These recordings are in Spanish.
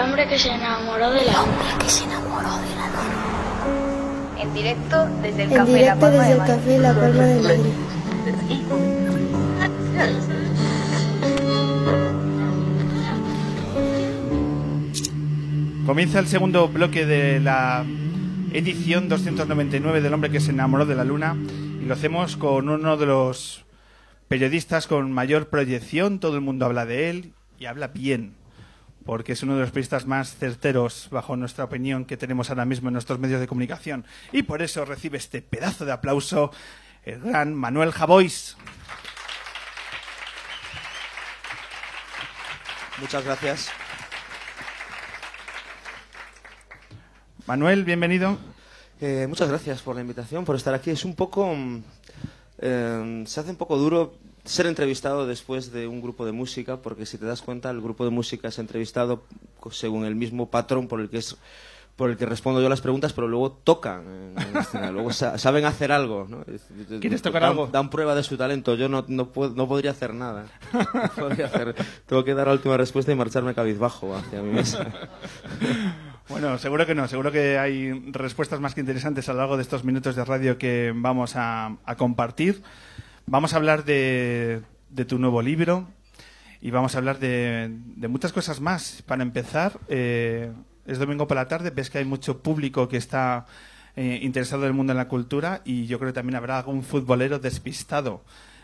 hombre que se enamoró de la luna. que se enamoró de la luna. En directo desde el En Café La directo Palma desde de el. Café La Palma de Madrid. Comienza el segundo bloque de la edición 299 del hombre que se enamoró de la luna y lo hacemos con uno de los periodistas con mayor proyección, todo el mundo habla de él y habla bien, porque es uno de los periodistas más certeros, bajo nuestra opinión, que tenemos ahora mismo en nuestros medios de comunicación. Y por eso recibe este pedazo de aplauso el gran Manuel Javois. Muchas gracias. Manuel, bienvenido. Eh, muchas gracias por la invitación, por estar aquí. Es un poco... mm, eh, se hace un poco duro ser entrevistado después de un grupo de música, porque si te das cuenta, el grupo de música es entrevistado según el mismo patrón por el que es por el que respondo yo las preguntas, pero luego tocan en, escena, luego sa- saben hacer algo. ¿no? ¿Quieres tocar dan, algo? Dan prueba de su talento. Yo no, no, puedo- no podría hacer nada. No podría hacer- tengo que dar la última respuesta y marcharme cabizbajo hacia mi mesa. Bueno, seguro que no, seguro que hay respuestas más que interesantes a lo largo de estos minutos de radio que vamos a, a compartir. Vamos a hablar de, de tu nuevo libro y vamos a hablar de, de muchas cosas más. Para empezar, eh, es domingo por la tarde, ves que hay mucho público que está eh, interesado en el mundo de la cultura y yo creo que también habrá algún futbolero despistado.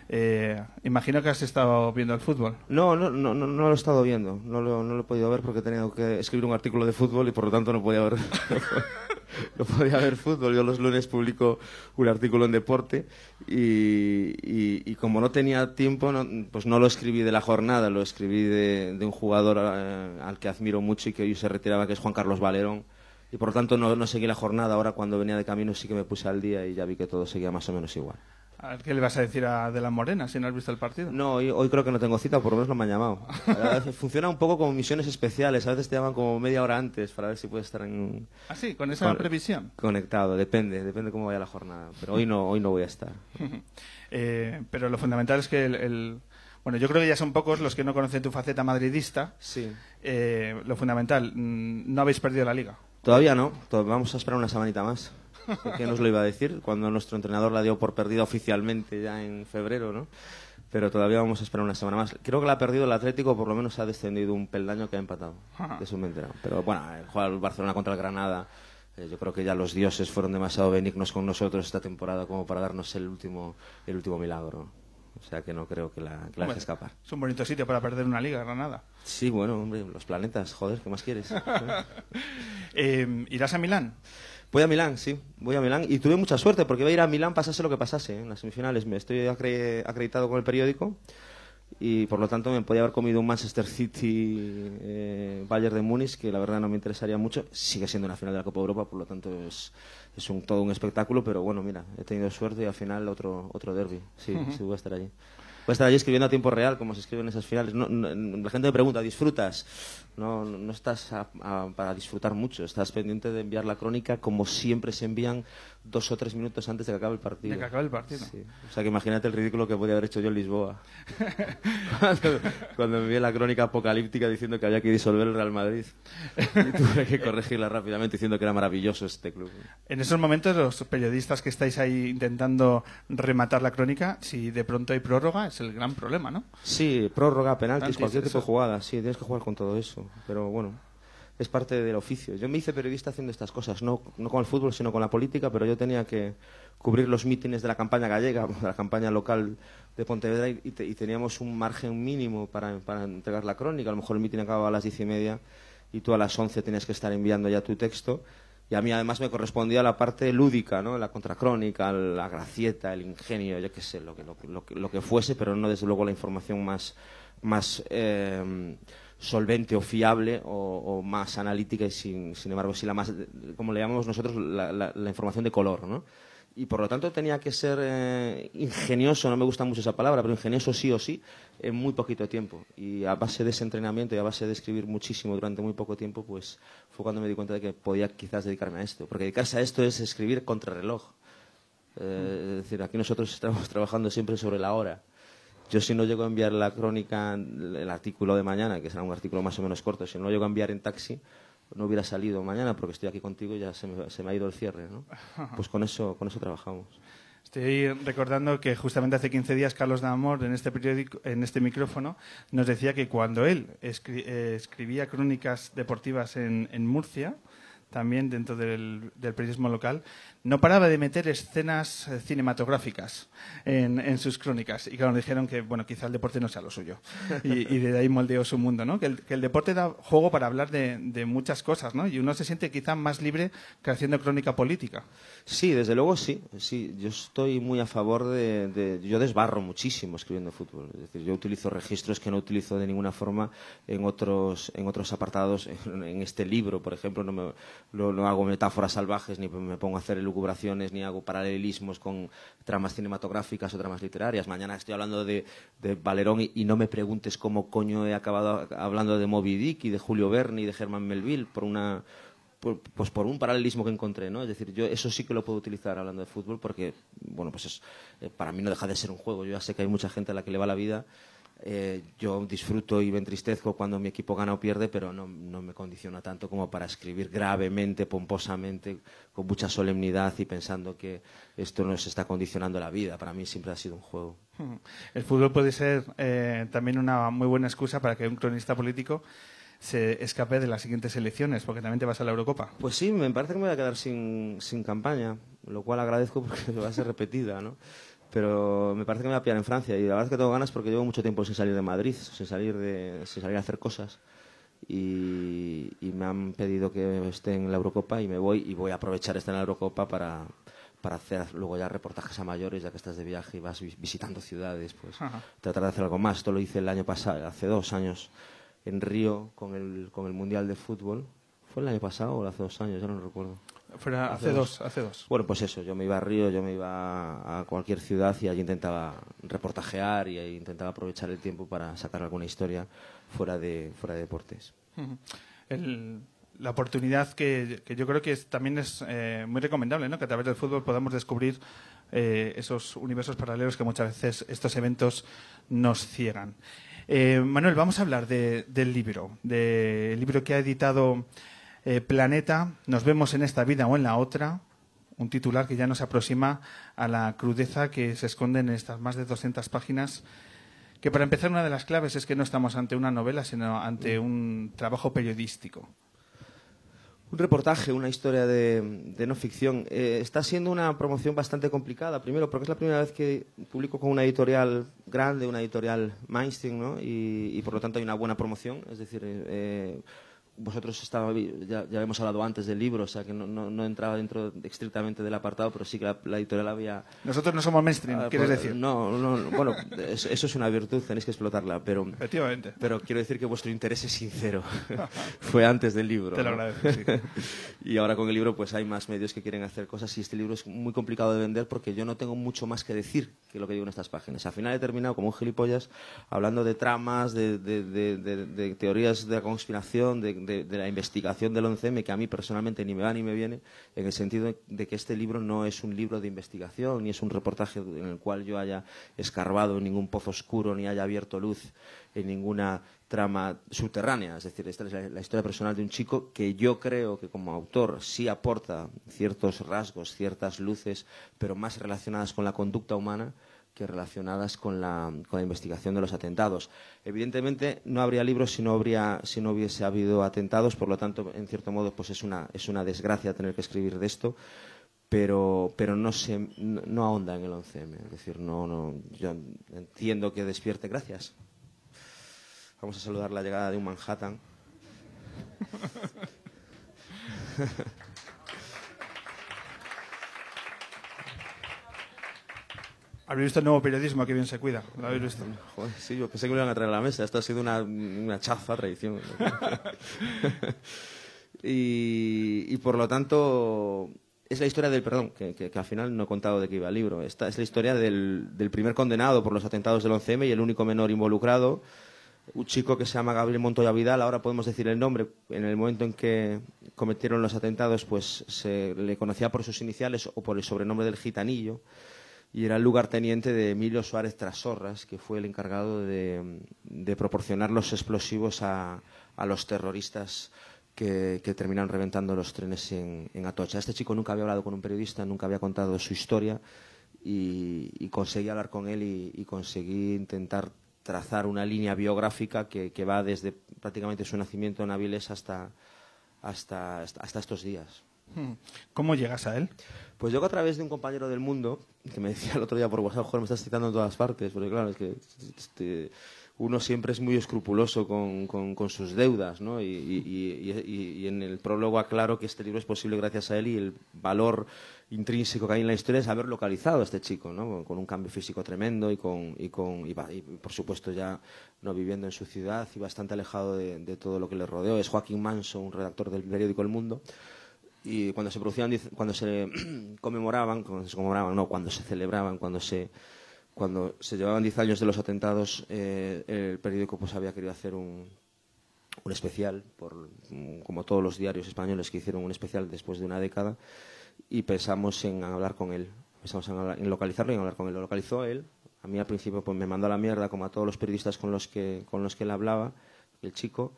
Eh, imagino que has estado viendo el fútbol. No, no, no, no, lo he estado viendo. No lo, no lo he podido ver porque he tenido que escribir un artículo de fútbol y por lo tanto no podía ver, no podía ver fútbol. Yo los lunes publico un artículo en deporte y, como no tenía tiempo, pues no lo escribí de la jornada, lo escribí de, un jugador eh, al que admiro mucho y que hoy se retiraba, que es Juan Carlos Valerón. Y por lo tanto no seguí la jornada. Ahora cuando venía de camino sí que me puse al día y ya vi que todo seguía más o menos igual. ¿Qué le vas a decir a De la Morena si no has visto el partido? No, hoy, hoy creo que no tengo cita, por lo menos no me han llamado. Funciona un poco como misiones especiales, a veces te llaman como media hora antes para ver si puedes estar en... Ah, sí, con esa con- previsión. Conectado, depende, depende cómo vaya la jornada. Pero hoy no, hoy no voy a estar. Eh, pero lo fundamental es que el, el- Bueno, yo creo que ya son pocos los que no conocen tu faceta madridista. Sí. Eh, lo fundamental, mm, no habéis perdido la liga. Todavía no, vamos a esperar una semanita más. ¿Quién nos lo iba a decir? Cuando nuestro entrenador la dio por perdida oficialmente ya en febrero, ¿no? Pero todavía vamos a esperar una semana más. Creo que la ha perdido el Atlético, por lo menos ha descendido un peldaño que ha empatado. Ajá. De eso me enterado. Pero bueno, el Barcelona contra el Granada, eh, yo creo que ya los dioses fueron demasiado benignos con nosotros esta temporada como para darnos el último, el último milagro. O sea que no creo que la, que la deje escapar. Es un bonito sitio para perder una liga, Granada. Sí, bueno, hombre, los planetas, joder, ¿qué más quieres? Eh, ¿Irás a Milán? Voy a Milán, sí, voy a Milán y tuve mucha suerte porque iba a ir a Milán pasase lo que pasase en las semifinales. Me estoy acre- acreditado con el periódico y por lo tanto me podía haber comido un Manchester City eh, Bayern de Múnich que la verdad no me interesaría mucho. Sigue siendo una final de la Copa Europa, por lo tanto es, es un, todo un espectáculo, pero bueno, mira, he tenido suerte y al final otro, otro derby. Sí, sí, voy a estar allí. Voy a estar allí escribiendo a tiempo real, como se escribe en esas finales. No- no- la gente me pregunta, ¿disfrutas? No, no estás a- a- para disfrutar mucho. Estás pendiente de enviar la crónica como siempre se envían dos o tres minutos antes de que acabe el partido. De que acabe el partido. Sí. O sea que imagínate el ridículo que podía haber hecho yo en Lisboa. cuando, cuando envié la crónica apocalíptica diciendo que había que disolver el Real Madrid. Y tuve que corregirla rápidamente diciendo que era maravilloso este club. En esos momentos, los periodistas que estáis ahí intentando rematar la crónica, si de pronto hay prórroga, es el gran problema, ¿no? Sí, prórroga, penaltis, Penaltis, cualquier tipo eso. de jugada. Sí, tienes que jugar con todo eso. Pero bueno, es parte del oficio. Yo me hice periodista haciendo estas cosas, no, no con el fútbol, sino con la política, pero yo tenía que cubrir los mítines de la campaña gallega, de la campaña local de Pontevedra, y, te- y teníamos un margen mínimo para, para entregar la crónica. A lo mejor el mítin acababa a las diez y media y tú a las once tenías que estar enviando ya tu texto. Y a mí además me correspondía la parte lúdica, ¿no? La contracrónica, la gracieta, el ingenio, yo qué sé, lo que, lo, lo lo que fuese, pero no desde luego la información más, más eh, solvente o fiable o, más analítica y sin, sin embargo sí la más, como le llamamos nosotros, la información de color, ¿no? Y por lo tanto tenía que ser eh, ingenioso, no me gusta mucho esa palabra, pero ingenioso sí o sí, en muy poquito tiempo. Y a base de ese entrenamiento y a base de escribir muchísimo durante muy poco tiempo, pues fue cuando me di cuenta de que podía quizás dedicarme a esto. Porque dedicarse a esto es escribir contrarreloj. Eh, es decir, aquí nosotros estamos trabajando siempre sobre la hora. Yo si no llego a enviar la crónica, el artículo de mañana, que será un artículo más o menos corto, si no lo llego a enviar en taxi, no hubiera salido mañana porque estoy aquí contigo y ya se me, se me ha ido el cierre, ¿no? Pues con eso, con eso trabajamos. Estoy recordando que justamente hace 15 días Carlos Damor en este periódico, en este micrófono, nos decía que cuando él escri- eh, escribía crónicas deportivas en, en Murcia, también dentro del, periodismo local, no paraba de meter escenas eh, cinematográficas en, sus crónicas. Y claro, dijeron que, bueno, quizá el deporte no sea lo suyo. Y, y de ahí moldeó su mundo, ¿no? Que el, que el deporte da juego para hablar de, de muchas cosas, ¿no? Y uno se siente quizá más libre que haciendo crónica política. Sí, desde luego sí. sí yo estoy muy a favor de, Yo desbarro muchísimo escribiendo fútbol. Es decir, yo utilizo registros que no utilizo de ninguna forma en otros, en otros apartados. En, este libro, por ejemplo, no, me- no hago metáforas salvajes, ni me pongo a hacer elucubraciones, ni hago paralelismos con tramas cinematográficas o tramas literarias. Mañana estoy hablando de, de Valerón y, y no me preguntes cómo coño he acabado hablando de Moby Dick y de Julio Verne y de Herman Melville por una por- pues por un paralelismo que encontré, ¿no? Es decir, yo eso sí que lo puedo utilizar hablando de fútbol porque, bueno, pues es, eh, para mí no deja de ser un juego. Yo ya sé que hay mucha gente a la que le va la vida. Eh, yo disfruto y me entristezco cuando mi equipo gana o pierde, pero no, no me condiciona tanto como para escribir gravemente, pomposamente, con mucha solemnidad y pensando que esto nos está condicionando la vida. Para mí siempre ha sido un juego. El fútbol puede ser eh, también una muy buena excusa para que un cronista político se escape de las siguientes elecciones, porque también te vas a la Eurocopa. Pues sí, me parece que me voy a quedar sin, sin campaña, lo cual agradezco porque va a ser repetida, ¿no? Pero me parece que me voy a pillar en Francia y la verdad es que tengo ganas porque llevo mucho tiempo sin salir de Madrid, sin salir, de, sin salir a hacer cosas. Y, y me han pedido que esté en la Eurocopa y me voy y voy a aprovechar estar en la Eurocopa para, para hacer luego ya reportajes a mayores, ya que estás de viaje y vas vi- visitando ciudades, pues Ajá. tratar de hacer algo más. Esto lo hice el año pasado, hace dos años, en Río con el, con el Mundial de Fútbol. ¿Fue el año pasado o hace dos años? Ya no recuerdo. Fuera Hace hace dos. dos, hace dos. Bueno, pues eso, yo me iba a Río, yo me iba a cualquier ciudad y allí intentaba reportajear y ahí intentaba aprovechar el tiempo para sacar alguna historia fuera de, fuera de deportes. El- la oportunidad que, que yo creo que es- también es eh, muy recomendable, ¿no? que a través del fútbol podamos descubrir eh, esos universos paralelos que muchas veces estos eventos nos ciegan. Eh, Manuel, vamos a hablar de- del libro, del libro que ha editado eh, Planeta, Nos vemos en esta vida o en la otra, un titular que ya nos aproxima a la crudeza que se esconde en estas más de 200 páginas que para empezar una de las claves es que no estamos ante una novela, sino ante un trabajo periodístico. Un reportaje, una historia de, no ficción. Eh, está siendo una promoción bastante complicada, primero porque es la primera vez que publico con una editorial grande, una editorial mainstream, ¿no? y, y por lo tanto hay una buena promoción. Es decir, eh, vosotros estaba, ya, ya hemos hablado antes del libro, o sea que no, no, no entraba dentro estrictamente del apartado, pero sí que la, la editorial había Nosotros no somos mainstream, Ah, quieres pues, decir. No, no, no, bueno, eso, eso es una virtud, tenéis que explotarla, pero, Efectivamente. pero quiero decir que vuestro interés es sincero. Fue antes del libro. Te lo agradezco, sí. y ahora con el libro pues hay más medios que quieren hacer cosas y este libro es muy complicado de vender porque yo no tengo mucho más que decir que lo que digo en estas páginas. Al final he terminado como un gilipollas hablando de tramas, de, de- de- de- de teorías de la conspiración, de, de- la investigación del 11M que a mí personalmente ni me va ni me viene, en el sentido de que este libro no es un libro de investigación ni es un reportaje en el cual yo haya escarbado en ningún pozo oscuro ni haya abierto luz en ninguna trama subterránea. Es decir, esta es la, la historia personal de un chico que yo creo que como autor sí aporta ciertos rasgos, ciertas luces, pero más relacionadas con la conducta humana que relacionadas con la, con la investigación de los atentados. Evidentemente no habría libros si no, habría, si no hubiese habido atentados, por lo tanto, en cierto modo, pues es una, es una desgracia tener que escribir de esto, pero, pero no, se, no, no ahonda en el 11M. Es decir, no, no, yo entiendo que despierte. Gracias. Vamos a saludar la llegada de un Manhattan. ¿Habéis visto el nuevo periodismo? Que bien se cuida. ¿Lo habéis visto? Joder, sí, yo pensé que lo iban a traer a la mesa. Esto ha sido una, una chafa tradición. y, y por lo tanto, es la historia del perdón, que, que- que al final no he contado de qué iba el libro. Esta es la historia del, del primer condenado por los atentados del 11M y el único menor involucrado. Un chico que se llama Gabriel Montoya Vidal, ahora podemos decir el nombre. En el momento en que cometieron los atentados, pues se le conocía por sus iniciales o por el sobrenombre del gitanillo y era el lugarteniente de Emilio Suárez Trasorras, que fue el encargado de, de proporcionar los explosivos a, a los terroristas que, que, terminaron reventando los trenes en, en, Atocha. Este chico nunca había hablado con un periodista, nunca había contado su historia y, y conseguí hablar con él y, y, conseguí intentar trazar una línea biográfica que, que, va desde prácticamente su nacimiento en Avilés hasta, hasta, hasta estos días. Hmm. ¿Cómo llegas a él? Pues llego a través de un compañero del mundo que me decía el otro día por WhatsApp, joder, me estás citando en todas partes, porque claro, es que este, uno siempre es muy escrupuloso con sus deudas, ¿no? Y, y, y, y, en el prólogo aclaro que este libro es posible gracias a él y el valor intrínseco que hay en la historia es haber localizado a este chico, ¿no? Con un cambio físico tremendo y, con, y, con, y, por supuesto ya no viviendo en su ciudad y bastante alejado de, de todo lo que le rodeó. Es Joaquín Manso, un redactor del periódico El Mundo y cuando se producían cuando se conmemoraban cuando se conmemoraban no cuando se celebraban cuando se cuando se llevaban 10 años de los atentados eh, el periódico pues había querido hacer un, un especial por como todos los diarios españoles que hicieron un especial después de una década y pensamos en hablar con él. Pensamos en, hablar, en localizarlo y en hablar con él. Lo localizó él. A mí al principio pues me mandó la mierda como a todos los periodistas con los que con los que él hablaba el chico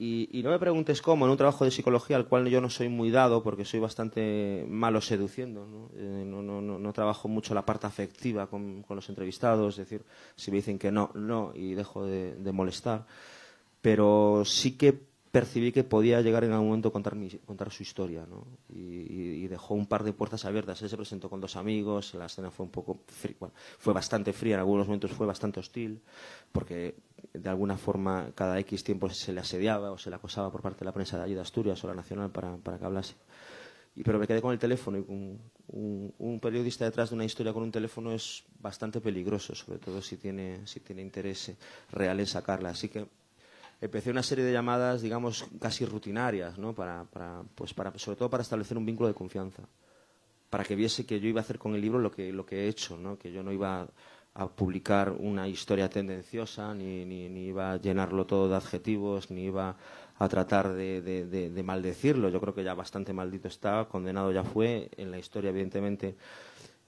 y, no me preguntes cómo, en un trabajo de psicología al cual yo no soy muy dado porque soy bastante malo seduciendo. ¿no? Eh, no, no, no, trabajo mucho la parte afectiva con, los entrevistados, es decir, si me dicen que no, no, y dejo de, molestar. Pero sí que percibí que podía llegar en algún momento a contar, mi, contar su historia, ¿no? Y, dejó un par de puertas abiertas. Él se presentó con dos amigos, la escena fue un poco fría, fue bastante fría, en algunos momentos fue bastante hostil, porque de alguna forma cada X tiempo se le asediaba o se le acosaba por parte de la prensa de de Asturias o la nacional para, para que hablase. Y, pero me quedé con el teléfono y un, periodista detrás de una historia con un teléfono es bastante peligroso, sobre todo si tiene, si tiene interés real en sacarla. Así que empecé una serie de llamadas, digamos, casi rutinarias, ¿no? Para, para, pues para, sobre todo para establecer un vínculo de confianza, para que viese que yo iba a hacer con el libro lo que, lo que he hecho, ¿no? Que yo no iba a publicar una historia tendenciosa, ni, ni, ni iba a llenarlo todo de adjetivos, ni iba a tratar de, de, de, de maldecirlo. Yo creo que ya bastante maldito está, condenado ya fue. En la historia, evidentemente,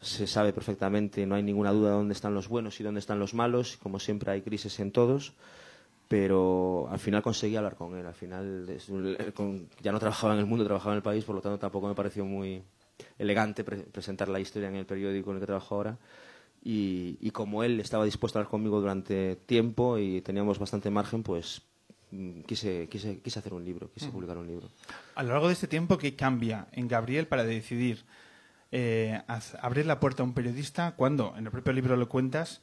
se sabe perfectamente, no hay ninguna duda de dónde están los buenos y dónde están los malos. Como siempre, hay crisis en todos pero al final conseguí hablar con él. Al final ya no trabajaba en el mundo, trabajaba en el país, por lo tanto tampoco me pareció muy elegante pre presentar la historia en el periódico en el que trabajo ahora. Y, y, como él estaba dispuesto a hablar conmigo durante tiempo y teníamos bastante margen, pues mm, quise, quise, quise hacer un libro, quise uh -huh. publicar un libro. A lo largo de este tiempo, ¿qué cambia en Gabriel para decidir eh, abrir la puerta a un periodista cuando en el propio libro lo cuentas?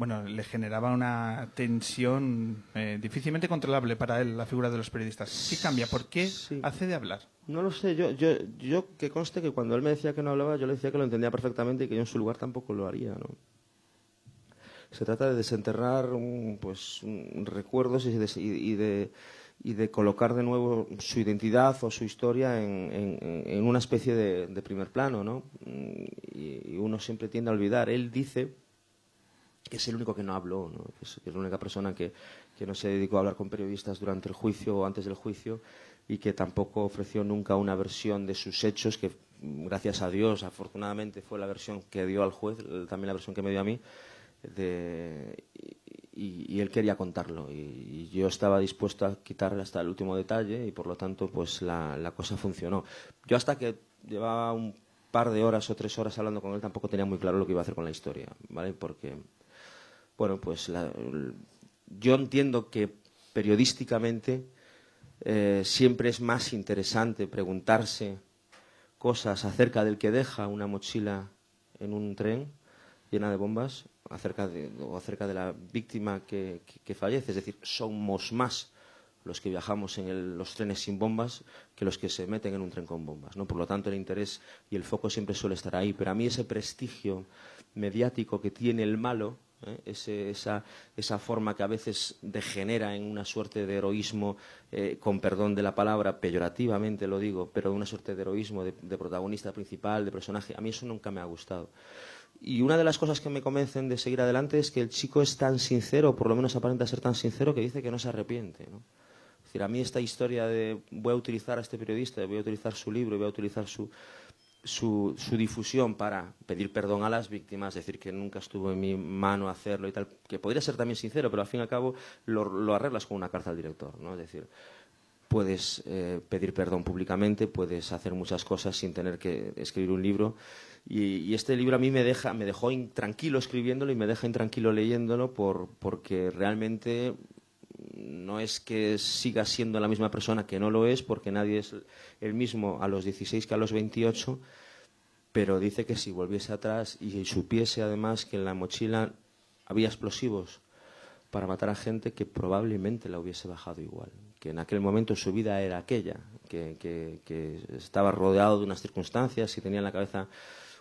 Bueno, le generaba una tensión eh, difícilmente controlable para él, la figura de los periodistas. ¿Qué cambia? ¿Por qué sí. hace de hablar? No lo sé, yo, yo, yo que conste que cuando él me decía que no hablaba, yo le decía que lo entendía perfectamente y que yo en su lugar tampoco lo haría, ¿no? Se trata de desenterrar un, pues, un, recuerdos y de, y, de, y de colocar de nuevo su identidad o su historia en, en, en una especie de, de, primer plano, ¿no? Y, y uno siempre tiende a olvidar. Él dice que es el único que no habló, ¿no? Es, la única persona que, que no se dedicó a hablar con periodistas durante el juicio o antes del juicio y que tampoco ofreció nunca una versión de sus hechos, que gracias a Dios, afortunadamente, fue la versión que dio al juez, también la versión que me dio a mí, de, y, él quería contarlo. Y, y, yo estaba dispuesto a quitarle hasta el último detalle y por lo tanto, pues la, la cosa funcionó. Yo hasta que llevaba un par de horas o tres horas hablando con él tampoco tenía muy claro lo que iba a hacer con la historia, ¿vale? Porque bueno, pues la, yo entiendo que periodísticamente eh, siempre es más interesante preguntarse cosas acerca del que deja una mochila en un tren llena de bombas acerca de, o acerca de la víctima que, fallece. Es decir, somos más los que viajamos en el, los trenes sin bombas que los que se meten en un tren con bombas. ¿no? Por lo tanto, el interés y el foco siempre suele estar ahí. Pero a mí ese prestigio mediático que tiene el malo ¿eh? Esa, esa, forma que a veces degenera en una suerte de heroísmo, eh, con perdón de la palabra, peyorativamente lo digo, pero una suerte de heroísmo de, protagonista principal, de personaje, a mí eso nunca me ha gustado. Y una de las cosas que me convencen de seguir adelante es que el chico es tan sincero, por lo menos aparenta ser tan sincero, que dice que no se arrepiente. Es decir, a mí esta historia de voy a utilizar a este periodista, voy a utilizar su libro voy a utilizar su, su, su, difusión para pedir perdón a las víctimas, decir que nunca estuvo en mi mano hacerlo y tal, que podría ser también sincero, pero al fin y al cabo lo, lo arreglas con una carta al director, ¿no? Es decir, puedes eh, pedir perdón públicamente, puedes hacer muchas cosas sin tener que escribir un libro. Y, y, este libro a mí me, deja, me dejó intranquilo escribiéndolo y me deja intranquilo leyéndolo por, porque realmente no es que siga siendo la misma persona, que no lo es, porque nadie es el mismo a los 16 que a los 28, pero dice que si volviese atrás y supiese además que en la mochila había explosivos para matar a gente, que probablemente la hubiese bajado igual, que en aquel momento su vida era aquella, que, que, estaba rodeado de unas circunstancias y tenía en la cabeza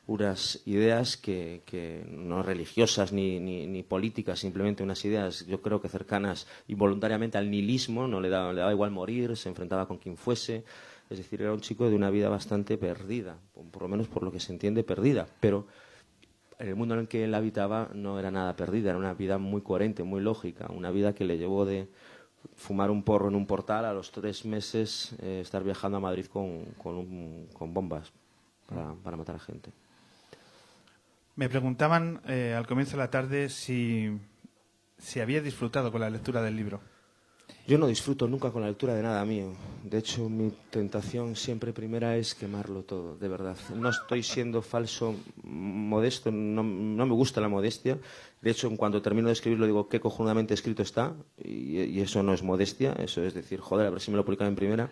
unas ideas que, no religiosas ni, políticas, simplemente unas ideas, yo creo que cercanas involuntariamente al nihilismo, no le daba, le daba igual morir, se enfrentaba con quien fuese, es decir, era un chico de una vida bastante perdida, por lo menos por lo que se entiende perdida, pero en el mundo en el que él habitaba no era nada perdida, era una vida muy coherente, muy lógica, una vida que le llevó de fumar un porro en un portal a los tres meses eh, estar viajando a Madrid con, con, un, con bombas para, para matar a gente. Me preguntaban eh, al comienzo de la tarde si, si había disfrutado con la lectura del libro. Yo no disfruto nunca con la lectura de nada mío. De hecho, mi tentación siempre primera es quemarlo todo, de verdad. No estoy siendo falso, modesto, no, no me gusta la modestia. De hecho, cuando termino de escribirlo digo qué cojonudamente escrito está, y, y, eso no es modestia, eso es decir, joder, a ver si me lo publican en primera.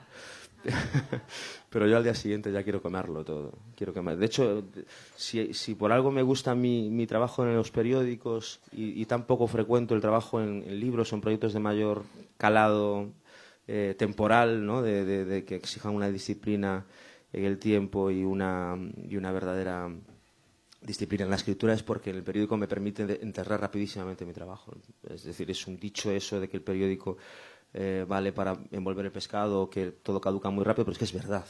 Pero yo al día siguiente ya quiero quemarlo todo. Quiero quemar. De hecho, si, por algo me gusta mi, mi trabajo en los periódicos y, y tan poco frecuento el trabajo en, libros en proyectos de mayor calado eh, temporal, ¿no? de, de, de, que exijan una disciplina en el tiempo y una, y una verdadera disciplina en la escritura es porque el periódico me permite enterrar rapidísimamente mi trabajo. Es decir, es un dicho eso de que el periódico eh, vale para envolver el pescado, que todo caduca muy rápido, pero es que es verdad.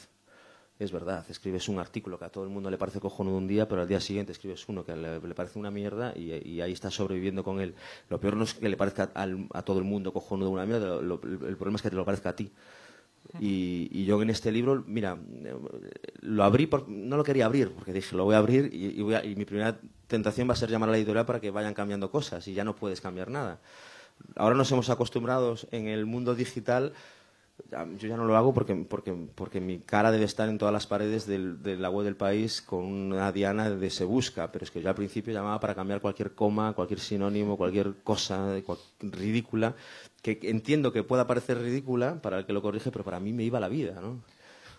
Es verdad, escribes un artículo que a todo el mundo le parece cojonudo un día, pero al día siguiente escribes uno que le, le parece una mierda y, y, ahí estás sobreviviendo con él. Lo peor no es que le parezca al, a todo el mundo cojonudo una mierda, lo, lo, el problema es que te lo parezca a ti. Y, y, yo en este libro, mira, lo abrí, por, no lo quería abrir, porque dije, lo voy a abrir y, y, voy a, y mi primera tentación va a ser llamar a la editorial para que vayan cambiando cosas y ya no puedes cambiar nada ahora nos hemos acostumbrado en el mundo digital yo ya no lo hago porque, porque, porque mi cara debe estar en todas las paredes del, de la web del país con una diana de se busca, pero es que yo al principio llamaba para cambiar cualquier coma, cualquier sinónimo, cualquier cosa cual, ridícula, que entiendo que pueda parecer ridícula para el que lo corrige, pero para mí me iba la vida, ¿no?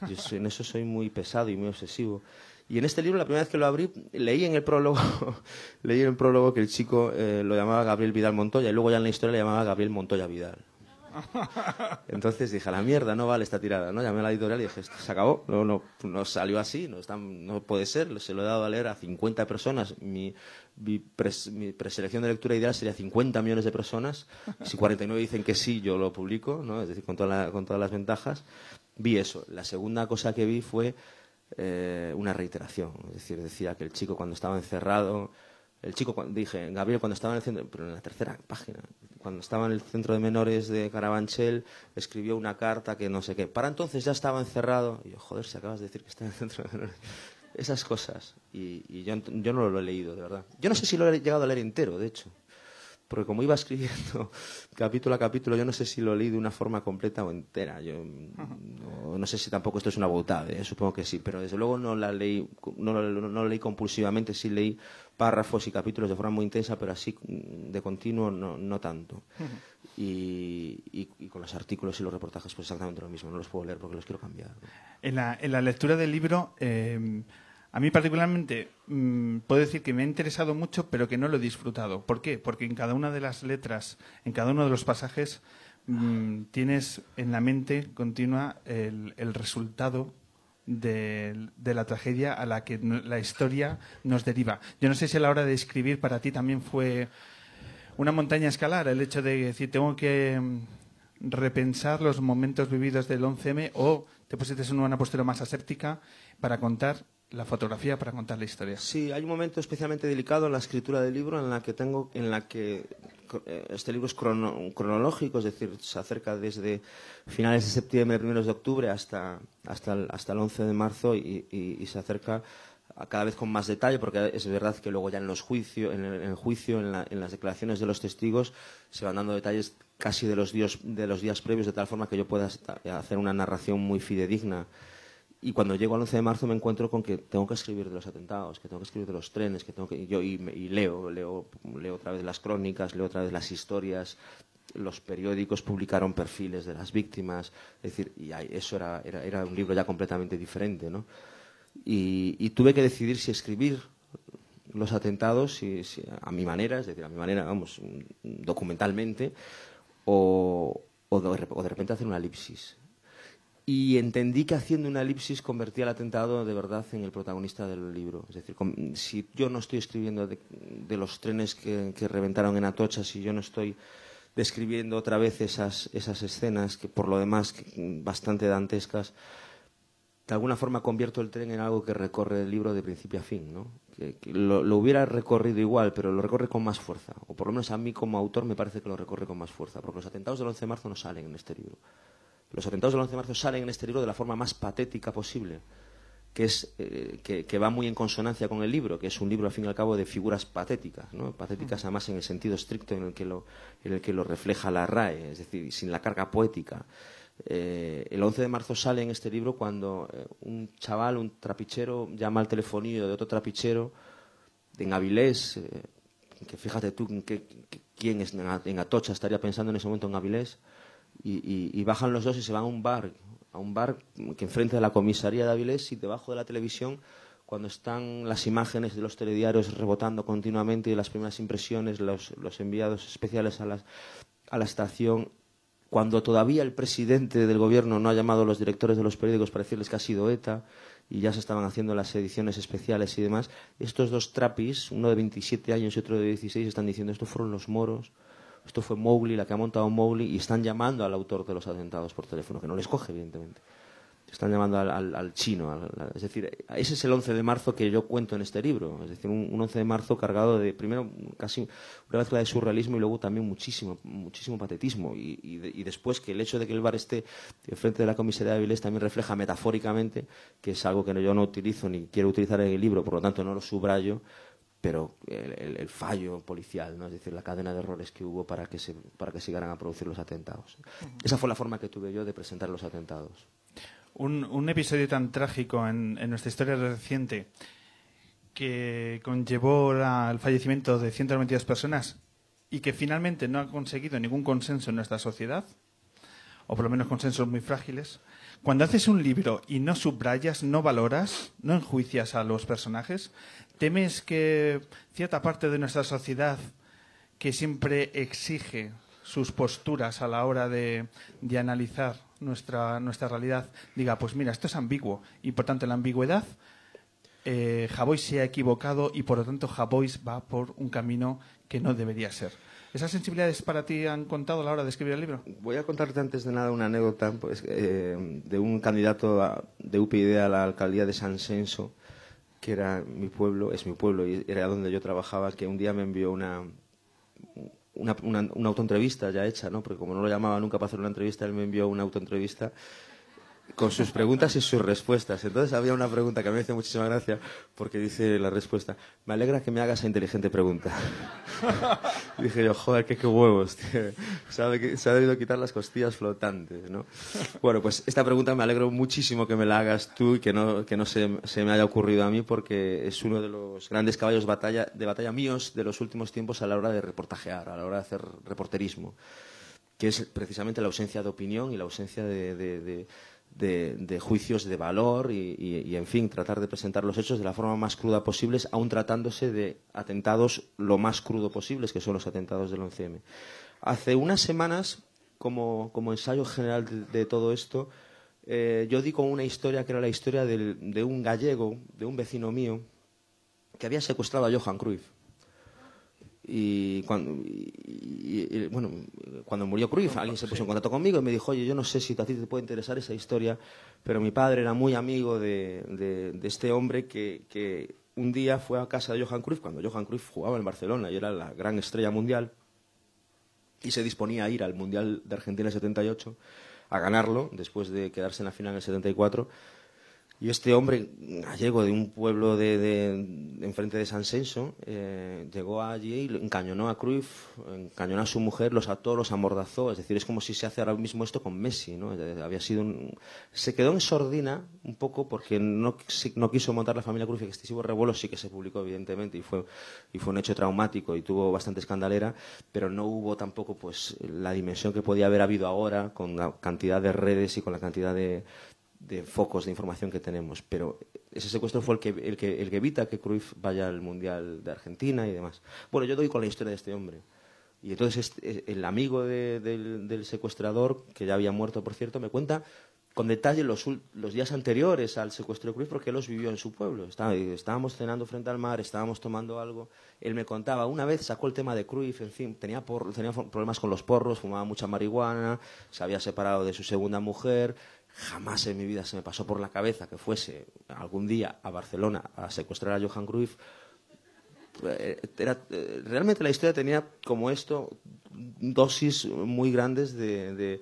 Yo en eso soy muy pesado y muy obsesivo. Y en este libro, la primera vez que lo abrí, leí en el prólogo, leí en el prólogo que el chico eh, lo llamaba Gabriel Vidal Montoya y luego ya en la historia le llamaba Gabriel Montoya Vidal. Entonces dije, a la mierda, no vale esta tirada, ¿no? Llamé a la editorial y dije, esto se acabó, no, no, no salió así, no, está, no puede ser, se lo he dado a leer a 50 personas, mi, mi, pres, mi preselección de lectura ideal sería 50 millones de personas, si 49 dicen que sí, yo lo publico, ¿no? Es decir, con, toda la, con todas las ventajas. Vi eso. La segunda cosa que vi fue eh, una reiteración. Es decir, decía que el chico cuando estaba encerrado, el chico, dije, Gabriel cuando estaba en el centro, pero en la tercera página, cuando estaba en el centro de menores de Carabanchel, escribió una carta que no sé qué. Para entonces ya estaba encerrado. Y yo, joder, si acabas de decir que está en el centro de menores. Esas cosas. Y, y yo, yo no lo he leído, de verdad. Yo no sé si lo he llegado a leer entero, de hecho porque como iba escribiendo capítulo a capítulo, yo no sé si lo leí de una forma completa o entera. Yo no, no sé si tampoco esto es una botada, ¿eh? supongo que sí, pero desde luego no la leí, no, no, leí compulsivamente, sí leí párrafos y capítulos de forma muy intensa, pero así de continuo no, tanto. Y, y, y, con los artículos y los reportajes pues exactamente lo mismo, no los puedo leer porque los quiero cambiar. En, la, en la lectura del libro... Eh a mí particularmente mmm, puedo decir que me ha interesado mucho, pero que no lo he disfrutado. ¿Por qué? Porque en cada una de las letras, en cada uno de los pasajes, mmm, tienes en la mente continua el, resultado de, la tragedia a la que la historia nos deriva. Yo no sé si a la hora de escribir para ti también fue una montaña escalar, el hecho de decir, tengo que repensar los momentos vividos del 11M o te pusiste en una postura más aséptica para contar la fotografía para contar la historia. Sí, hay un momento especialmente delicado en la escritura del libro en la que tengo, en la que eh, este libro es cronológico, es decir, se acerca desde finales de septiembre, primeros de octubre hasta, hasta, el, hasta el 11 de marzo y, se acerca cada vez con más detalle, porque es verdad que luego ya en los juicios, en el, juicio, en, las declaraciones de los testigos, se van dando detalles casi de los, días, de los días previos, de tal forma que yo pueda hacer una narración muy fidedigna y cuando llego al 11 de marzo me encuentro con que tengo que escribir de los atentados, que tengo que escribir de los trenes, que tengo que yo y, leo, leo, leo otra vez las crónicas, leo otra vez las historias, los periódicos publicaron perfiles de las víctimas, es decir, y eso era, era, era, un libro ya completamente diferente, ¿no? Y, tuve que decidir si escribir los atentados a mi manera, es decir, a mi manera, vamos, documentalmente, o de repente hacer una elipsis y entendí que haciendo una elipsis convertía el atentado de verdad en el protagonista del libro. Es decir, si yo no estoy escribiendo de, los trenes que, reventaron en Atocha, si yo no estoy describiendo otra vez esas, escenas, que por lo demás bastante dantescas, de alguna forma convierto el tren en algo que recorre el libro de principio a fin. ¿no? Que, lo, lo, hubiera recorrido igual, pero lo recorre con más fuerza. O por lo menos a mí como autor me parece que lo recorre con más fuerza, porque los atentados del 11 de marzo no salen en este libro. Los atentados del 11 de marzo salen en este libro de la forma más patética posible, que, es, eh, que, va muy en consonancia con el libro, que es un libro, al fin y al cabo, de figuras patéticas, ¿no? patéticas además en el sentido estricto en el que lo, refleja la RAE, es decir, sin la carga poética. Eh, el 11 de marzo sale en este libro cuando eh, un chaval, un trapichero, llama al telefonillo de otro trapichero en Avilés, que fíjate tú que, quién es, en Atocha estaría pensando en ese momento en Avilés, y, bajan los dos y se van a un bar, a un bar que enfrente de la comisaría de Avilés y debajo de la televisión, cuando están las imágenes de los telediarios rebotando continuamente y las primeras impresiones, los, enviados especiales a la, a la estación, cuando todavía el presidente del gobierno no ha llamado a los directores de los periódicos para decirles que ha sido ETA y ya se estaban haciendo las ediciones especiales y demás, estos dos trapis, uno de 27 años y otro de 16, están diciendo, estos fueron los moros esto fue Mowgli, la que ha montado Mowgli, y están llamando al autor de los atentados por teléfono, que no les coge, evidentemente. Están llamando al, chino. es decir, ese es el 11 de marzo que yo cuento en este libro. Es decir, un, 11 de marzo cargado de, primero, casi una mezcla de surrealismo y luego también muchísimo, muchísimo patetismo. Y, después que el hecho de que el bar esté enfrente de la comisaría de Avilés también refleja metafóricamente, que es algo que yo no utilizo ni quiero utilizar en el libro, por lo tanto no lo subrayo, pero el, fallo policial, ¿no? es decir, la cadena de errores que hubo para que, se, para que sigaran a producir los atentados. Esa fue la forma que tuve yo de presentar los atentados. Un, un episodio tan trágico en, en, nuestra historia reciente que conllevó el fallecimiento de 192 personas y que finalmente no ha conseguido ningún consenso en nuestra sociedad, o por lo menos consensos muy frágiles. Cuando haces un libro y no subrayas, no valoras, no enjuicias a los personajes, ¿Temes que cierta parte de nuestra sociedad que siempre exige sus posturas a la hora de, analizar nuestra, nuestra realidad diga, pues mira, esto es ambiguo y por tanto la ambigüedad eh, se ha equivocado y por lo tanto Javois va por un camino que no debería ser. ¿Esas sensibilidades para ti han contado a la hora de escribir el libro? Voy a contarte antes de nada una anécdota pues, eh, de un candidato de UPyD a la alcaldía de San Senso que era mi pueblo, es mi pueblo y era donde yo trabajaba, que un día me envió una, una, una, una autoentrevista ya hecha, ¿no? Porque como no lo llamaba nunca para hacer una entrevista, él me envió una autoentrevista con sus preguntas y sus respuestas. Entonces había una pregunta que me hizo muchísima gracia porque dice la respuesta, me alegra que me hagas esa inteligente pregunta. dije yo, joder, qué, qué huevos, tío. Se ha, se ha, debido quitar las costillas flotantes, ¿no? Bueno, pues esta pregunta me alegro muchísimo que me la hagas tú y que no, que no se, se me haya ocurrido a mí porque es uno de los grandes caballos batalla, de batalla míos de los últimos tiempos a la hora de reportajear, a la hora de hacer reporterismo que es precisamente la ausencia de opinión y la ausencia de, juicios de valor y, en fin, tratar de presentar los hechos de la forma más cruda posible, aun tratándose de atentados lo más crudo posibles, que son los atentados del 11M. Hace unas semanas, como, ensayo general de, todo esto, eh, yo di con una historia que era la historia de un gallego, de un vecino mío, que había secuestrado a Johan Cruyff. Y cuando, bueno, cuando murió Cruyff, alguien se puso en contacto conmigo y me dijo, oye, yo no sé si a ti te puede interesar esa historia, pero mi padre era muy amigo de, de, este hombre que, que, un día fue a casa de Johan Cruyff, cuando Johan Cruyff jugaba en Barcelona y era la gran estrella mundial, y se disponía a ir al Mundial de Argentina 78 a ganarlo después de quedarse en la final en el 74 y este hombre gallego de un pueblo de, de, enfrente de San Censo eh, llegó allí y encañonó a Cruyff, encañonó a su mujer, los ató, los amordazó. Es decir, es como si se hace ahora mismo esto con Messi. ¿no? Eh, Había sido un... Se quedó en sordina un poco porque no, no quiso montar la familia Cruyff. Excesivo revuelo sí que se publicó, evidentemente, y fue, y fue un hecho traumático y tuvo bastante escandalera, pero no hubo tampoco pues la dimensión que podía haber habido ahora con la cantidad de redes y con la cantidad de, de focos de información que tenemos. Pero ese secuestro fue el que, el que, el que evita que Cruyff vaya al Mundial de Argentina y demás. Bueno, yo doy con la historia de este hombre. Y entonces este- el amigo de- del, del secuestrador, que ya había muerto, por cierto, me cuenta con detalle los, los días anteriores al secuestro de Cruyff porque él los vivió en su pueblo. Estaba- estábamos cenando frente al mar, estábamos tomando algo. Él me contaba, una vez sacó el tema de Cruyff, en fin, tenía, por- tenía problemas con los porros, fumaba mucha marihuana, se había separado de su segunda mujer. Jamás en mi vida se me pasó por la cabeza que fuese algún día a Barcelona a secuestrar a Johan Cruyff. Eh, era- eh, realmente la historia tenía como esto dosis muy grandes de, de-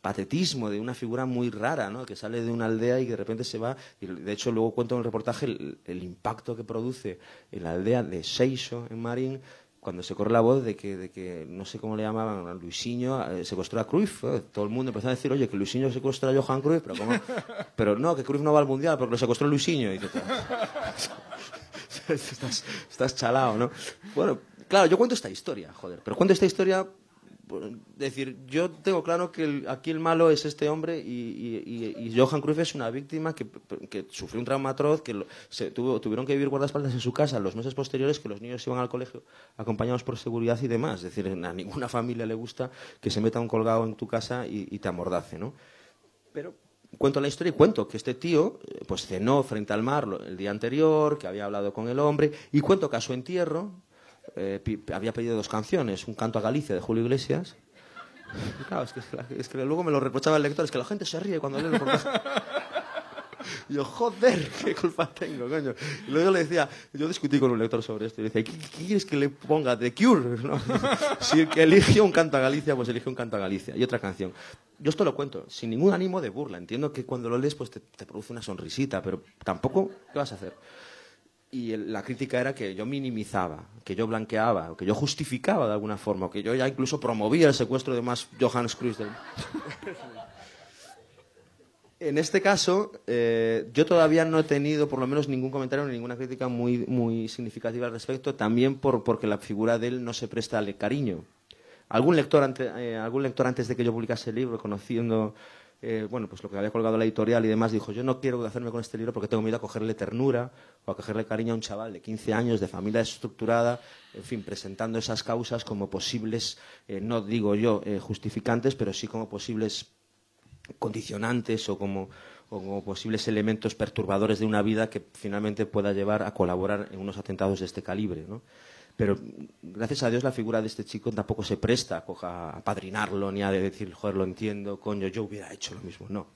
patetismo, de una figura muy rara, ¿no? que sale de una aldea y de repente se va. Y de hecho, luego cuento en el reportaje el, el impacto que produce en la aldea de Seixo, en Marín, cuando se corre la voz de que, de que no sé cómo le llamaban, a Luisinho eh, secuestró a Cruyff. eh. Todo el mundo empezó a decir, oye, que Luisinho secuestró a Johan Cruyff, pero ¿cómo? Pero no, que Cruyff no va al Mundial porque lo secuestró Luisinho. Y estás, estás chalado, ¿no? Bueno, claro, yo cuento esta historia, joder, pero cuento esta historia, decir, yo tengo claro que aquí el malo es este hombre y, y- y- Johan Cruyff es una víctima que, que sufrió un trauma atroz, que se tuvo, tuvieron que vivir guardaespaldas en su casa los meses posteriores, que los niños iban al colegio acompañados por seguridad y demás. Es decir, a ninguna familia le gusta que se meta un colgado en tu casa y, te amordace, ¿no? Pero cuento la historia y cuento que este tío eh, pues cenó frente al mar el día anterior, que había hablado con el hombre, y cuento que a su entierro eh, había pedido dos canciones, un canto a Galicia de Julio Iglesias. Y claro, es que, es que luego me lo reprochaba el lector, es que la gente se ríe cuando lee el reportaje. Y yo, joder, qué culpa tengo, coño. Y luego le decía, yo discutí con un lector sobre esto y le decía, ¿qué, qué quieres que le ponga? The Cure, ¿no? Si el que elige un canto a Galicia, pues elige un canto a Galicia. Y otra canción. Yo esto lo cuento sin ningún ánimo de burla. Entiendo que cuando lo lees, pues te, te produce una sonrisita, pero tampoco, ¿qué vas a hacer? Y la crítica era que yo minimizaba, que yo blanqueaba, que yo justificaba de alguna forma, que yo ya incluso promovía el secuestro de más Johannes Cruyff. del- En este caso, eh, yo todavía no he tenido, por lo menos, ningún comentario ni ninguna crítica muy, muy significativa al respecto, también por, porque la figura de él no se presta al cariño. Algún lector, eh, algún lector antes de que yo publicase el libro, conociendo eh, bueno, pues lo que había colgado la editorial y demás, dijo, yo no quiero hacerme con este libro porque tengo miedo a cogerle ternura o a cogerle cariño a un chaval de 15 años, de familia estructurada, en fin, presentando esas causas como posibles, eh, no digo yo eh, justificantes, pero sí como posibles condicionantes o como, o como posibles elementos perturbadores de una vida que finalmente pueda llevar a colaborar en unos atentados de este calibre. ¿no? Pero gracias a Dios la figura de este chico tampoco se presta a, a padrinarlo ni a decir, joder, lo entiendo, coño, yo hubiera hecho lo mismo. No,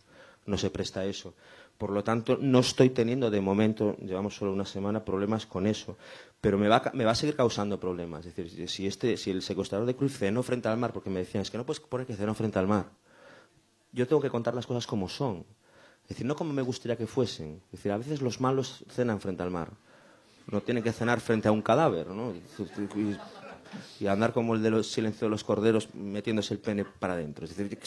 no se presta a eso. Por lo tanto, no estoy teniendo de momento, llevamos solo una semana, problemas con eso. Pero me va, me va a seguir causando problemas. Es decir, si, este, si el secuestrador de Cruz cenó frente al mar, porque me decían, es que no puedes poner que cenó frente al mar yo tengo que contar las cosas como son. Es decir, no como me gustaría que fuesen. Es decir, a veces los malos cenan frente al mar. No tienen que cenar frente a un cadáver, ¿no? Y, andar como el de los silencio de los corderos metiéndose el pene para adentro. Es decir,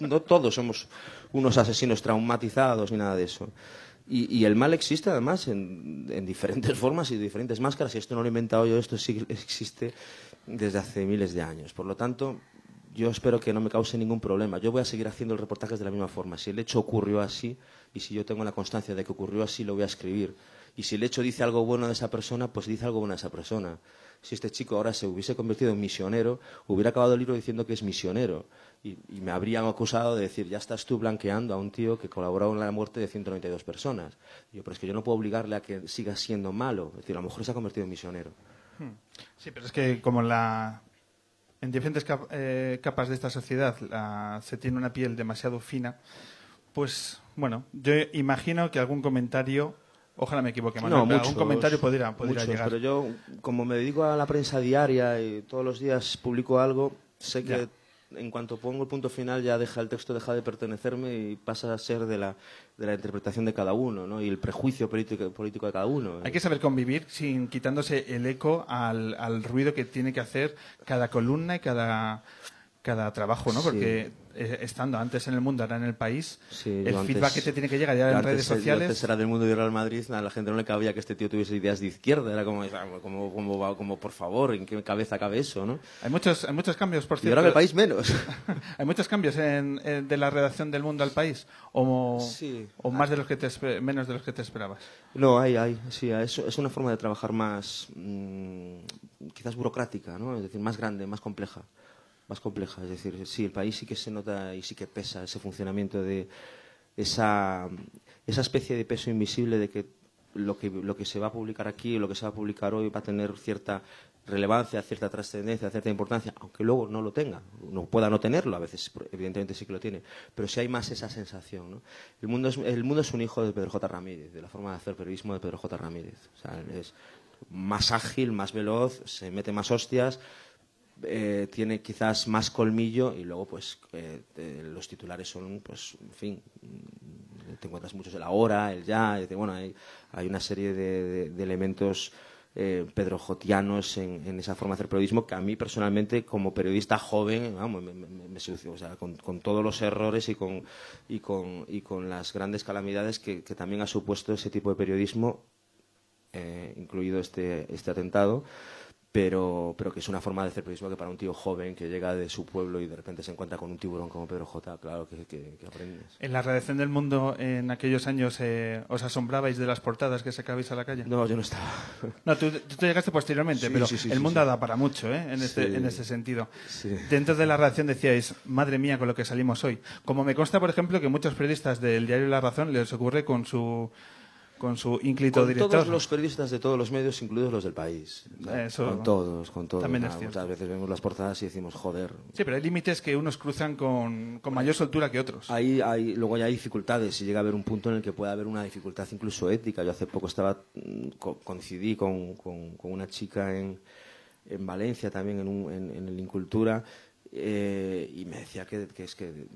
no, todos somos unos asesinos traumatizados ni nada de eso. Y, el mal existe además en, en diferentes formas y diferentes máscaras. Y esto no lo he inventado yo, esto sí existe desde hace miles de años. Por lo tanto, yo espero que no me cause ningún problema. Yo voy a seguir haciendo el reportaje de la misma forma. Si el hecho ocurrió así y si yo tengo la constancia de que ocurrió así, lo voy a escribir. Y si el hecho dice algo bueno de esa persona, pues dice algo bueno de esa persona. Si este chico ahora se hubiese convertido en misionero, hubiera acabado el libro diciendo que es misionero. Y, y me habrían acusado de decir, ya estás tú blanqueando a un tío que colaboró en la muerte de 192 personas. Y yo, pero es que yo no puedo obligarle a que siga siendo malo. Es decir, a lo mejor se ha convertido en misionero. Sí, pero es que como la en diferentes eh, capas de esta sociedad la- se tiene una piel demasiado fina, pues bueno, yo imagino que algún comentario Ojalá me equivoque, Manuel. No, pero muchos, algún comentario podría, podría muchos, llegar. Pero yo, como me dedico a la prensa diaria y todos los días publico algo, sé que en cuanto pongo el punto final ya deja el texto deja de pertenecerme y pasa a ser de la, de la interpretación de cada uno, ¿no? Y el prejuicio político, político de cada uno. Hay que saber convivir sin quitándose el eco al, al ruido que tiene que hacer cada columna y cada, cada trabajo, ¿no? Porque eh, estando antes en el mundo, ahora en el país, Sí, el feedback que te tiene que llegar ya en redes sociales. Antes era del mundo de Real Madrid, a la gente no le cabía que este tío tuviese ideas de izquierda. Era como, como, como, como, por favor, ¿en qué cabeza cabe eso, no? Hay muchos, hay muchos cambios, por Y cierto. ahora en el país menos. ¿Hay muchos cambios en, en- de la redacción del mundo al país? ¿O, Sí. o más de los que te, menos de los que te esperabas? No, hay, hay, sí, es, es una forma de trabajar más, mm, quizás burocrática, ¿no? Es decir, más grande, más compleja, más compleja. Es decir, sí, el país sí que se nota y sí que pesa ese funcionamiento de esa, esa especie de peso invisible de que lo que lo que se va a publicar aquí, lo que se va a publicar hoy va a tener cierta relevancia, cierta trascendencia, cierta importancia, aunque luego no lo tenga, no pueda no tenerlo, a veces evidentemente sí que lo tiene, pero sí hay más esa sensación. ¿no? El, mundo es, el mundo es un hijo de Pedro J. Ramírez, de la forma de hacer periodismo de Pedro J. Ramírez. O sea, es más ágil, más veloz, se mete más hostias, eh, tiene quizás más colmillo y luego pues eh, eh, los titulares son pues en fin mm, te encuentras muchos el ahora el ya bueno hay, hay una serie de, elementos eh, pedrojotianos en, esa forma de hacer periodismo que a mí personalmente como periodista joven vamos, me, me- sedució o sea, con, con todos los errores y con, y con, y con las grandes calamidades que, que también ha supuesto ese tipo de periodismo eh, incluido este, este atentado, pero, pero que es una forma de hacer periodismo que para un tío joven que llega de su pueblo y de repente se encuentra con un tiburón como Pedro J, claro que, que- que aprendes. En la redacción del mundo, en aquellos años, eh, ¿os asombrabais de las portadas que sacabais a la calle? No, yo no estaba. No, tú, tú te llegaste posteriormente, Sí, pero sí, sí, el mundo da para mucho ¿eh? en, este, en ese sentido. Dentro de la redacción decíais, madre mía, con lo que salimos hoy. Como me consta, por ejemplo, que muchos periodistas del diario La Razón les ocurre con su, con su ínclito Con director. todos los periodistas de todos los medios, incluidos los del país. Eso- con todos, con todos. también es Ah, cierto. Muchas veces vemos las portadas y decimos, joder. Sí, pero hay límites que unos cruzan con, con mayor soltura que otros. Ahí hay, luego ya hay dificultades y llega a haber un punto en el que puede haber una dificultad incluso ética. Yo hace poco estaba mm, co- coincidí con, con- con una chica en, en Valencia también en, un- en- en el Incultura eh, y me decía que, es que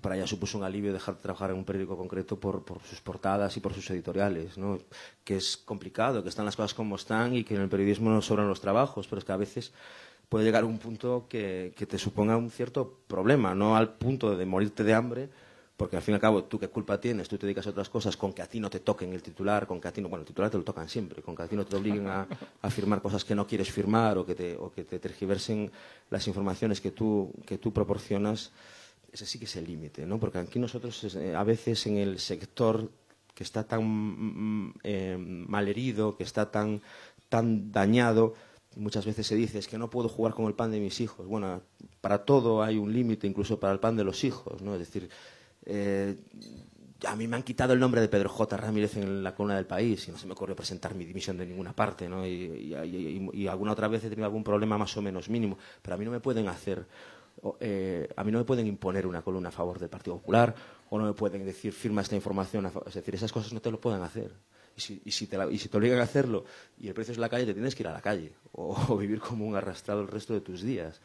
para ella supuso un alivio dejar de trabajar en un periódico concreto por, por sus portadas y por sus editoriales, ¿no? que es complicado, que están las cosas como están y que en el periodismo no sobran los trabajos, pero es que a veces puede llegar un punto que, que te suponga un cierto problema, no al punto de morirte de hambre, porque al fin y al cabo, ¿tú qué culpa tienes? Tú te dedicas a otras cosas con que a ti no te toquen el titular, con que a ti no, bueno, el titular te lo tocan siempre, con que a ti no te obliguen a, firmar cosas que no quieres firmar o que te, o que te tergiversen las informaciones que tú, que tú proporcionas, ese sí que es el límite, ¿no? Porque aquí nosotros, eh, a veces en el sector que está tan mm, eh, malherido, que está tan, tan dañado, muchas veces se dice es que no puedo jugar con el pan de mis hijos. Bueno, para todo hay un límite, incluso para el pan de los hijos, ¿no? Es decir, eh, a mí me han quitado el nombre de Pedro J. Ramírez en la columna del país y no se me ocurrió presentar mi dimisión de ninguna parte, ¿no? Y, alguna otra vez he tenido algún problema más o menos mínimo, pero a mí no me pueden hacer, eh, a mí no me pueden imponer una columna a favor del Partido Popular o no me pueden decir firma esta información, es decir, esas cosas no te lo pueden hacer. Y si, y si te la- y si te obligan a hacerlo y el precio es la calle, te tienes que ir a la calle o, o vivir como un arrastrado el resto de tus días.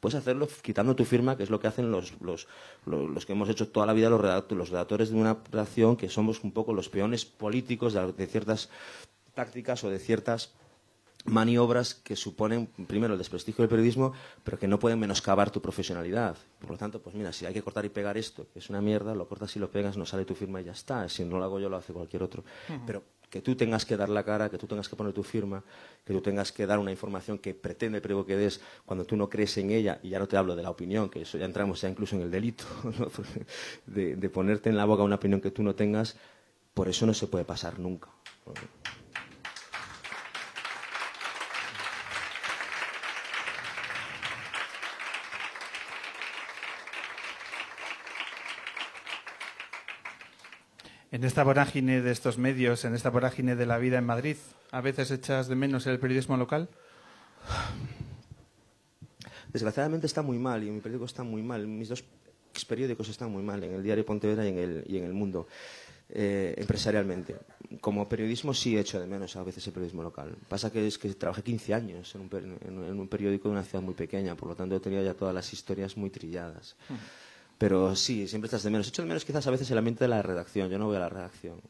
Puedes hacerlo quitando tu firma, que es lo que hacen los, los, los, los que hemos hecho toda la vida los, redact- los redactores de una redacción, que somos un poco los peones políticos de, de ciertas tácticas o de ciertas maniobras que suponen, primero, el desprestigio del periodismo, pero que no pueden menoscabar tu profesionalidad. Por lo tanto, pues mira, si hay que cortar y pegar esto, que es una mierda, lo cortas y lo pegas, no sale tu firma y ya está. Si no lo hago yo, lo hace cualquier otro. Pero que tú tengas que dar la cara, que tú tengas que poner tu firma, que tú tengas que dar una información que pretende periódico que des cuando tú no crees en ella, y ya no te hablo de la opinión, que eso ya entramos ya incluso en el delito, de, de ponerte en la boca una opinión que tú no tengas, por eso no se puede pasar nunca. En esta vorágine de estos medios, en esta vorágine de la vida en Madrid, ¿a veces echas de menos el periodismo local? Desgraciadamente está muy mal y mi periódico está muy mal. Mis dos periódicos están muy mal, en el diario Pontevedra y en el, y en el Mundo. eh, empresarialmente. Como periodismo sí echo de menos a veces el periodismo local. Pasa que es que trabajé 15 años en un, en- un periódico de una ciudad muy pequeña, por lo tanto tenía ya todas las historias muy trilladas. Pero sí, siempre estás de menos. Echo de menos quizás a veces el ambiente de la redacción. Yo no voy a la redacción.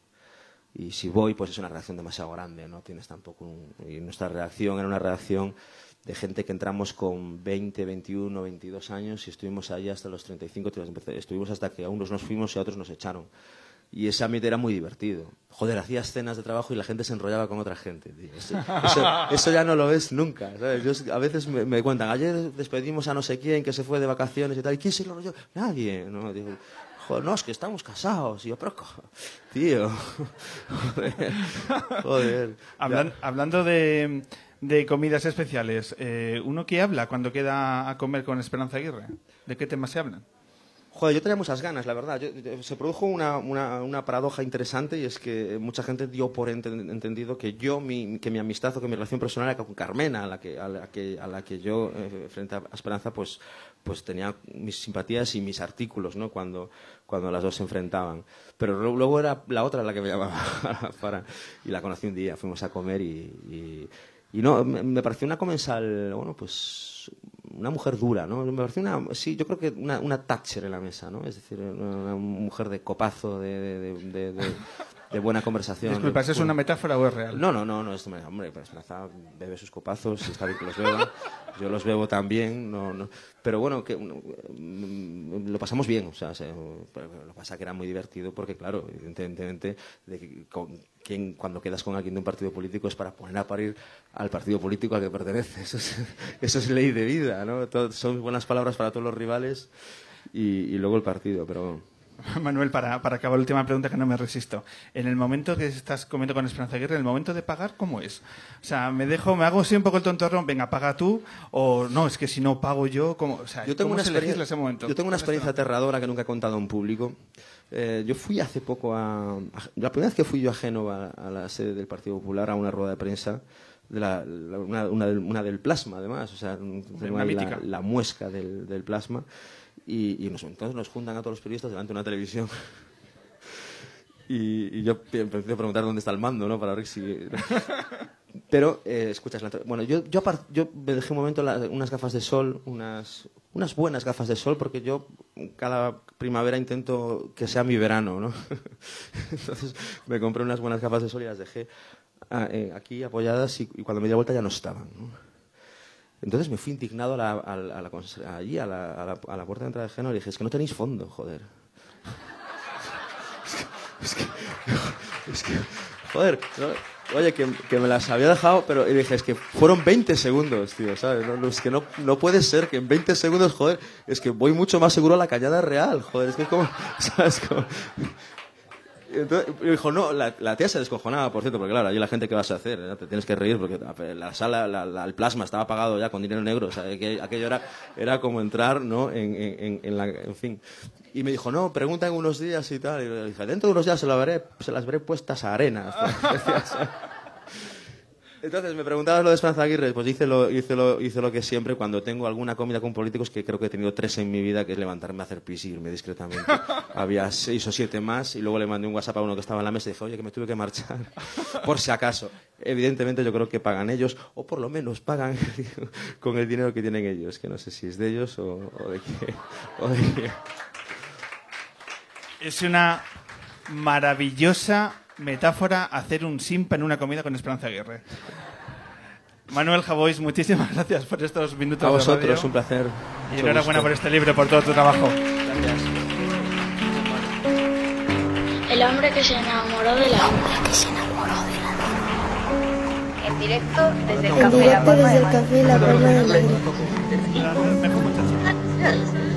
Y si voy, pues es una redacción demasiado grande, no tienes tampoco un... Y nuestra redacción era una redacción de gente que entramos con 20, 21, 22 años y estuvimos allí hasta los 35, estuvimos hasta que a unos nos fuimos y a otros nos echaron. Y ese ambiente era muy divertido. Joder, hacía escenas de trabajo y la gente se enrollaba con otra gente. tío. Eso, eso- eso ya no lo ves nunca. ¿sabes? Yo- a veces me, me cuentan, ayer despedimos a no sé quién que se fue de vacaciones y tal. ¿Y quién se lo enrolló? Nadie. No, digo, Joder, no, es que estamos casados. Y yo, pero, tío. Joder. Joder. Hablan- hablando de, de comidas especiales, eh, ¿uno qué habla cuando queda a comer con Esperanza Aguirre? ¿De qué temas se hablan? Joder, yo tenía muchas ganas, la verdad. Yo- yo- se produjo una, una- una paradoja interesante y es que mucha gente dio por enten- entendido que yo, mi, que mi amistad o que mi relación personal era con Carmena, a la que, a la que, a la que yo, eh, frente a Esperanza, pues, pues tenía mis simpatías y mis artículos, ¿no? Cuando, cuando las dos se enfrentaban. Pero luego era la otra la que me llamaba para, y la conocí un día, fuimos a comer y, y, y no, me, me pareció una comensal, bueno, pues una mujer dura, ¿no? Me pareció una, sí, yo creo que una, una Thatcher en la mesa, ¿no? Es decir, una, mujer de copazo, de, de, de- de- buena conversación. Disculpa, ¿eso es una metáfora o es real? No, no, no, no, es, hombre, pues bebe sus copazos, está bien que los beba, yo los bebo también, no, no, pero bueno, que mm, lo pasamos bien, o sea, se- lo pasa que era muy divertido porque, claro, evidentemente, de que con- quien, cuando quedas con alguien de un partido político es para poner a parir al partido político al que pertenece, eso es, eso es ley de vida, ¿no? Todo- son buenas palabras para todos los rivales y, y luego el partido, pero... Manuel, para, para acabar la última pregunta que no me resisto. En el momento que estás comiendo con Esperanza Aguirre, ¿el momento de pagar cómo es? O sea, ¿me dejo, me hago así un poco el tontorrón, venga, paga tú? O no, es que si no pago yo, ¿cómo? O sea, Yo tengo, ¿cómo una se experiencia, ese momento? yo tengo una ¿Cómo experiencia aterradora que nunca he contado en público. Eh, yo fui hace poco a, a- La primera vez que fui yo a Génova, a la sede del Partido Popular, a una rueda de prensa, de la, la- una, una del, una del plasma, además, o sea, la, mítica. la muesca del, del plasma. Y, entonces nos juntan a todos los periodistas delante de una televisión. Y, y yo empecé a preguntar dónde está el mando, ¿no? Para ver si... Pero, eh, escuchas, la- bueno, yo, yo, yo me dejé un momento unas gafas de sol, unas, unas buenas gafas de sol, porque yo cada primavera intento que sea mi verano, ¿no? Entonces me compré unas buenas gafas de sol y las dejé ah, eh, aquí apoyadas y, cuando me di vuelta ya no estaban, ¿no? Entonces me fui indignado a la, a allí, a la, a, la, puerta de entrada de Génova y dije, es que no tenéis fondo, joder. Es que, es que, joder, no, oye, que, que me las había dejado, pero y dije, es que fueron 20 segundos, tío, ¿sabes? No, es que no, no puede ser que en 20 segundos, joder, es que voy mucho más seguro a la cañada real, joder, es que es como, ¿sabes? Como... Entonces, dijo, no, la, la tía se descojonaba, por cierto, porque claro, allí la gente, ¿qué vas a hacer? Te tienes que reír porque la sala, la- la- el plasma estaba pagado ya con dinero negro, o sea, que aquello era, era como entrar, ¿no? En, en, en- la, en fin. Y me dijo, no, pregunta en unos días y tal. Y le dije, dentro de unos días se, las veré, se las veré puestas a arena. Entonces me preguntabas lo de Esperanza Aguirre, pues hice lo, hice, lo, hice lo que siempre cuando tengo alguna comida con políticos, que creo que he tenido tres en mi vida, que es levantarme a hacer pis y irme discretamente. Había seis o siete más y luego le mandé un WhatsApp a uno que estaba en la mesa y dije, oye, que me tuve que marchar, por si acaso. Evidentemente yo creo que pagan ellos, o por lo menos pagan con el dinero que tienen ellos, que no sé si es de ellos o, o de qué. o de qué. Es una maravillosa metáfora hacer un simpa en una comida con Esperanza Aguirre. Manuel Javois, muchísimas gracias por estos minutos A de vosotros, radio. un placer. Y Mucho enhorabuena gusto. por este libro, por todo tu trabajo. Gracias. El hombre que se enamoró de la luna. que se enamoró de la luna. En directo desde el Café La Palma de La Palma de Madrid. Mejor muchacho.